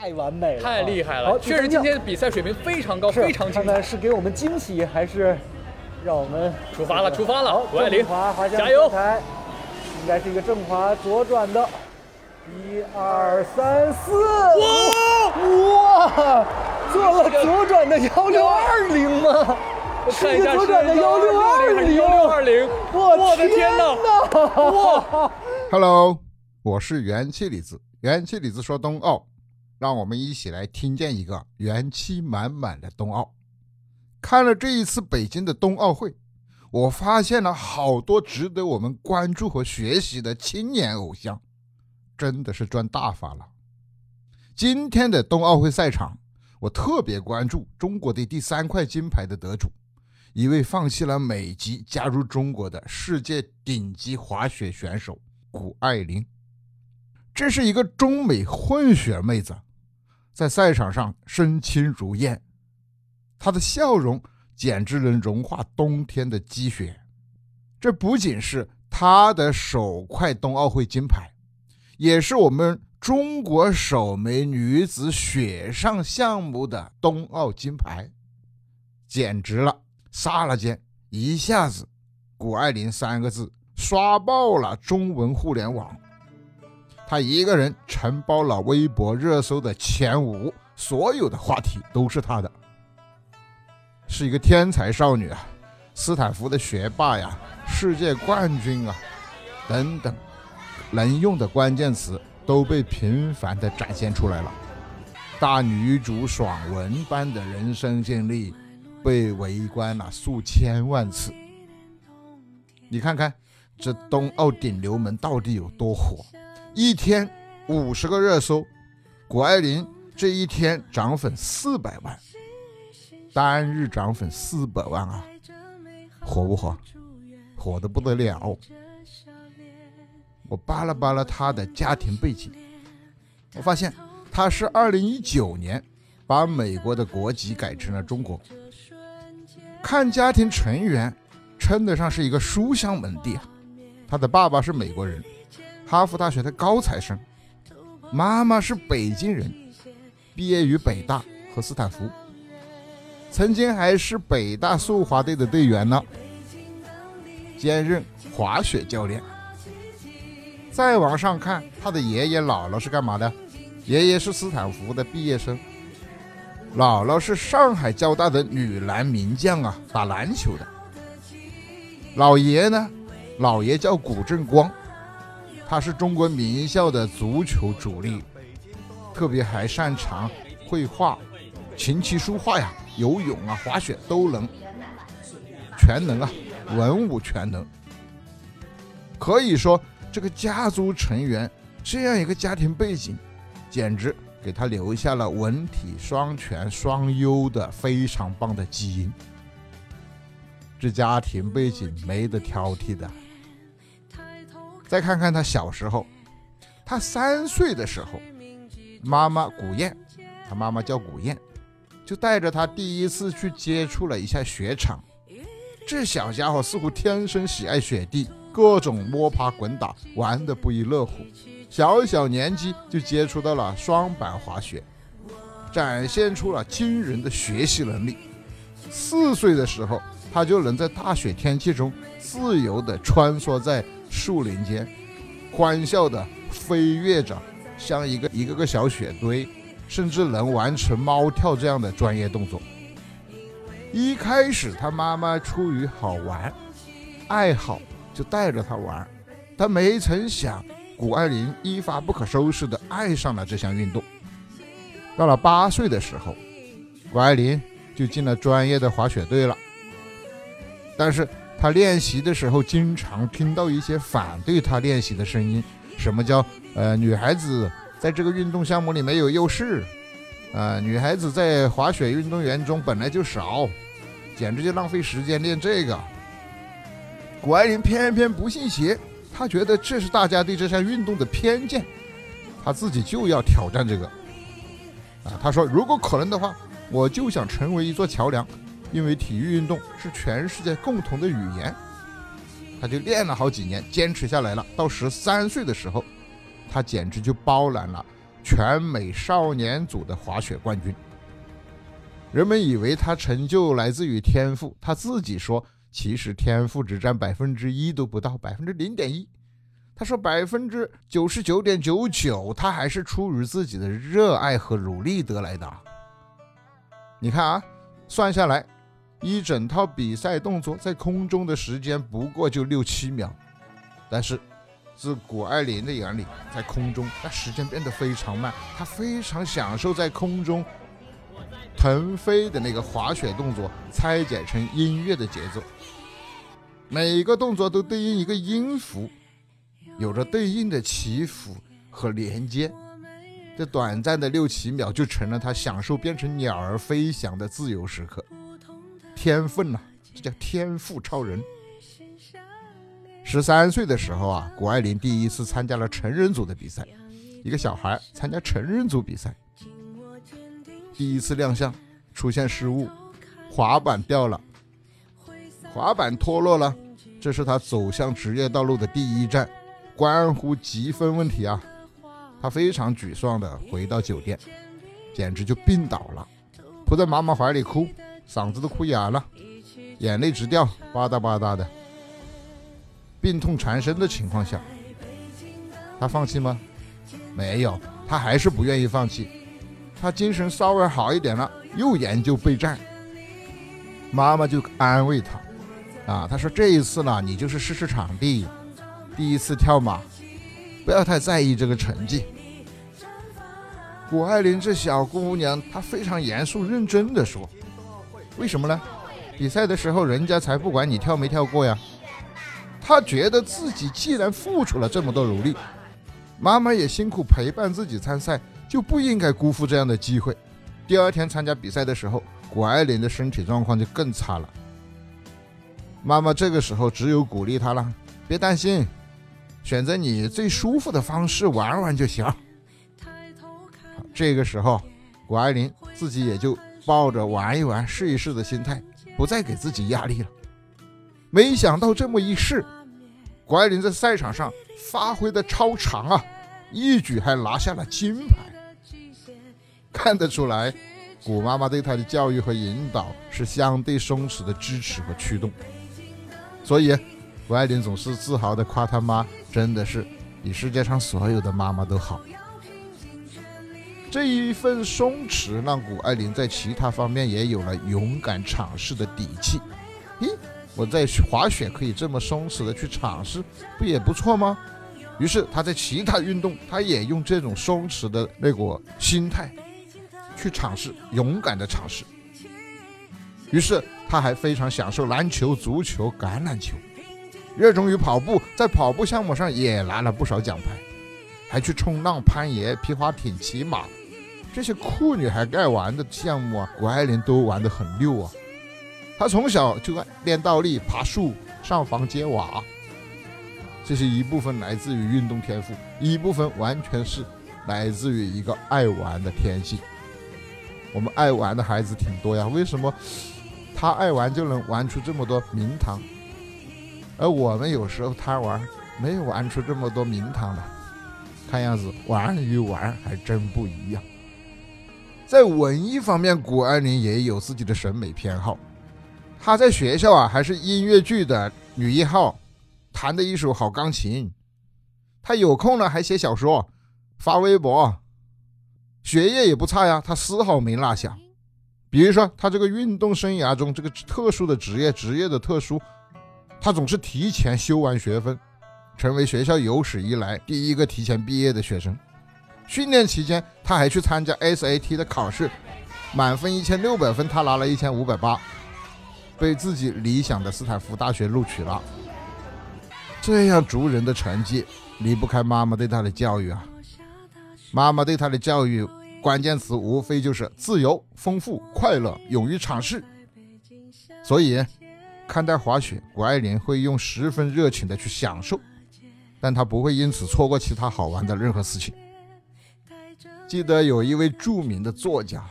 太完美了，太厉害好了，确实今天的比赛水平非常高，非常精彩看看。是给我们惊喜，还是让我们出发了出发了好，谷爱凌正滑滑向加油应该是一个正滑左转的，一二三四，哇哇，做了左转的幺六二零吗？我看一下是一个左转的是幺六二零，幺六二零，我的天哪！哪！哇，Hello，我是元气李子，元气李子说冬奥，让我们一起来听见一个元气满满的冬奥。看了这一次北京的冬奥会，我发现了好多值得我们关注和学习的青年偶像，真的是赚大发了。今天的冬奥会赛场，我特别关注中国队第三块金牌的得主，一位放弃了美籍加入中国的世界顶级滑雪选手谷爱凌。这是一个中美混血妹子，在赛场上身轻如燕，她的笑容简直能融化冬天的积雪。这不仅是她的首块冬奥会金牌，也是我们中国首枚女子雪上项目的冬奥金牌，简直了！刹那间，一下子，谷爱凌三个字刷爆了中文互联网。她一个人承包了微博热搜的前五，所有的话题都是她的，是一个天才少女啊，斯坦福的学霸呀，世界冠军啊，等等，能用的关键词都被频繁的展现出来了。大女主爽文般的人生经历被围观了数千万次。你看看这冬奥顶流们到底有多火？一天五十个热搜，谷爱凌这一天涨粉四百万，单日涨粉四百万啊，火不火？火的不得了！我扒拉扒拉她的家庭背景，我发现她是二零一九年把美国的国籍改成了中国。看家庭成员，称得上是一个书香门第啊。她的爸爸是美国人，哈佛大学的高材生；妈妈是北京人，毕业于北大和斯坦福，曾经还是北大速滑队的队员呢，兼任滑雪教练。再往上看，他的爷爷姥姥是干嘛的？爷爷是斯坦福的毕业生，姥姥是上海交大的女篮名将啊，打篮球的。老爷呢？老爷叫谷正光，他是中国名校的足球主力，特别还擅长绘画、琴棋书画呀、游泳啊、滑雪都能，全能啊，文武全能。可以说，这个家族成员这样一个家庭背景，简直给他留下了文体双全、双优的非常棒的基因。这家庭背景没得挑剔的。再看看他小时候，他三岁的时候，妈妈古燕，他妈妈叫古燕，就带着他第一次去接触了一下雪场。这小家伙似乎天生喜爱雪地，各种摸爬滚打，玩得不亦乐乎。小小年纪就接触到了双板滑雪，展现出了惊人的学习能力。四岁的时候，他就能在大雪天气中自由地穿梭在树林间，欢笑地飞跃着，像一个一个个小雪堆，甚至能完成猫跳这样的专业动作。一开始，他妈妈出于好玩、爱好，就带着他玩，但没曾想，谷爱凌一发不可收拾地爱上了这项运动。到了八岁的时候，谷爱凌就进了专业的滑雪队了。但是他练习的时候，经常听到一些反对他练习的声音。什么叫呃女孩子在这个运动项目里没有优势？呃，女孩子在滑雪运动员中本来就少，简直就浪费时间练这个。谷爱凌偏偏不信邪，她觉得这是大家对这项运动的偏见，她自己就要挑战这个。啊，她说如果可能的话，我就想成为一座桥梁。因为体育运动是全世界共同的语言，他就练了好几年，坚持下来了。到十三岁的时候，他简直就包揽了全美少年组的滑雪冠军。人们以为他成就来自于天赋，他自己说，其实天赋只占百分之一都不到，百分之零点一。他说百分之九十九点九九，他还是出于自己的热爱和努力得来的。你看啊，算下来，一整套比赛动作在空中的时间不过就六七秒，但是自谷爱凌的眼里，在空中那时间变得非常慢，她非常享受在空中。腾飞的那个滑雪动作拆解成音乐的节奏，每个动作都对应一个音符，有着对应的起伏和连接。这短暂的六七秒就成了他享受变成鸟儿飞翔的自由时刻。天分呐，这叫天赋超人。十三岁的时候啊，谷爱凌第一次参加了成人组的比赛，一个小孩参加成人组比赛。第一次亮相，出现失误，滑板掉了，滑板脱落了，这是他走向职业道路的第一站，关乎积分问题啊！他非常沮丧的回到酒店，简直就病倒了，扑在妈妈怀里哭，嗓子都哭哑了，眼泪直掉，吧嗒吧嗒的。病痛缠身的情况下，他放弃吗？没有，他还是不愿意放弃。他精神稍微好一点了，又研究备战。妈妈就安慰他，啊，他说这一次呢，你就是试试场地，第一次跳马，不要太在意这个成绩。谷爱凌这小姑娘，她非常严肃认真地说：“为什么呢？比赛的时候人家才不管你跳没跳过呀。他觉得自己既然付出了这么多努力，妈妈也辛苦陪伴自己参赛。”就不应该辜负这样的机会。第二天参加比赛的时候，谷爱凌的身体状况就更差了。妈妈这个时候只有鼓励她了：“别担心，选择你最舒服的方式玩玩就行。”这个时候，谷爱凌自己也就抱着玩一玩、试一试的心态，不再给自己压力了。没想到这么一试，谷爱凌在赛场上发挥的超常啊，一举还拿下了金牌。看得出来，谷妈妈对她的教育和引导是相对松弛的支持和驱动，所以谷爱凌总是自豪地夸她妈真的是比世界上所有的妈妈都好。这一份松弛让谷爱凌在其他方面也有了勇敢尝试的底气。咦，我在滑雪可以这么松弛的去尝试，不也不错吗？于是她在其他运动，她也用这种松弛的那个心态。去尝试，勇敢的尝试。于是，他还非常享受篮球、足球、橄榄球，热衷于跑步，在跑步项目上也拿了不少奖牌，还去冲浪、攀岩、皮划艇、骑马，这些酷女孩爱玩的项目啊，谷爱凌都玩得很溜啊。她从小就爱练倒立、爬树、上房揭瓦，这是一部分来自于运动天赋，一部分完全是来自于一个爱玩的天性。我们爱玩的孩子挺多呀，为什么他爱玩就能玩出这么多名堂，而我们有时候贪玩没有玩出这么多名堂的？看样子玩与玩还真不一样。在文艺方面，谷爱凌也有自己的审美偏好。她在学校啊还是音乐剧的女一号，弹的一手好钢琴。她有空了还写小说，发微博。学业也不差呀，他丝毫没落下。比如说，他这个运动生涯中这个特殊的职业，职业的特殊，他总是提前修完学分，成为学校有史以来第一个提前毕业的学生。训练期间，他还去参加 SAT 的考试，满分一千六百分，他拿了一千五百八，被自己理想的斯坦福大学录取了。这样逐人的成绩，离不开妈妈对他的教育啊。妈妈对他的教育。关键词无非就是自由、丰富、快乐、勇于尝试。所以，看待滑雪，谷爱凌会用十分热情的去享受，但她不会因此错过其他好玩的任何事情。记得有一位著名的作家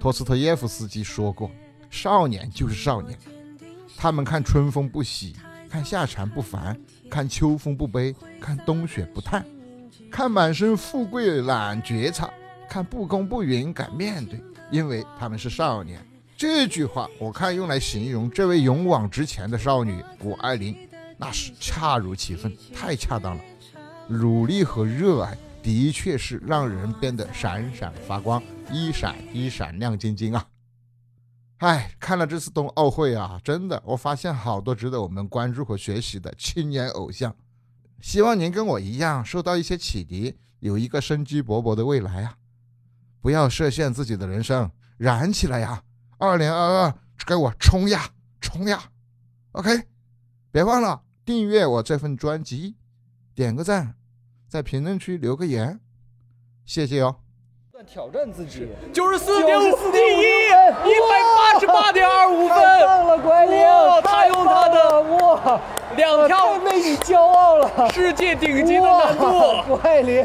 托斯托耶夫斯基说过：“少年就是少年，他们看春风不喜，看夏蝉不烦，看秋风不悲，看冬雪不叹，看满身富贵懒觉察。”看不公不允，敢面对，因为他们是少年。这句话我看用来形容这位勇往直前的少女谷爱凌，那是恰如其分，太恰当了。努力和热爱的确是让人变得闪闪发光，一闪一闪亮晶晶啊！哎，看了这次冬奥会啊，真的，我发现好多值得我们关注和学习的青年偶像。希望您跟我一样受到一些启迪，有一个生机勃勃的未来啊！不要设限自己的人生，燃起来呀！二零二二，给我冲呀，冲呀！OK，别忘了订阅我这份专辑，点个赞，在评论区留个言，谢谢哦。挑战自己，九十四点五，第一，一百八十八点二五分，棒了，管理！他用他的哇，两条为你骄傲了，世界顶级的难度，乖灵。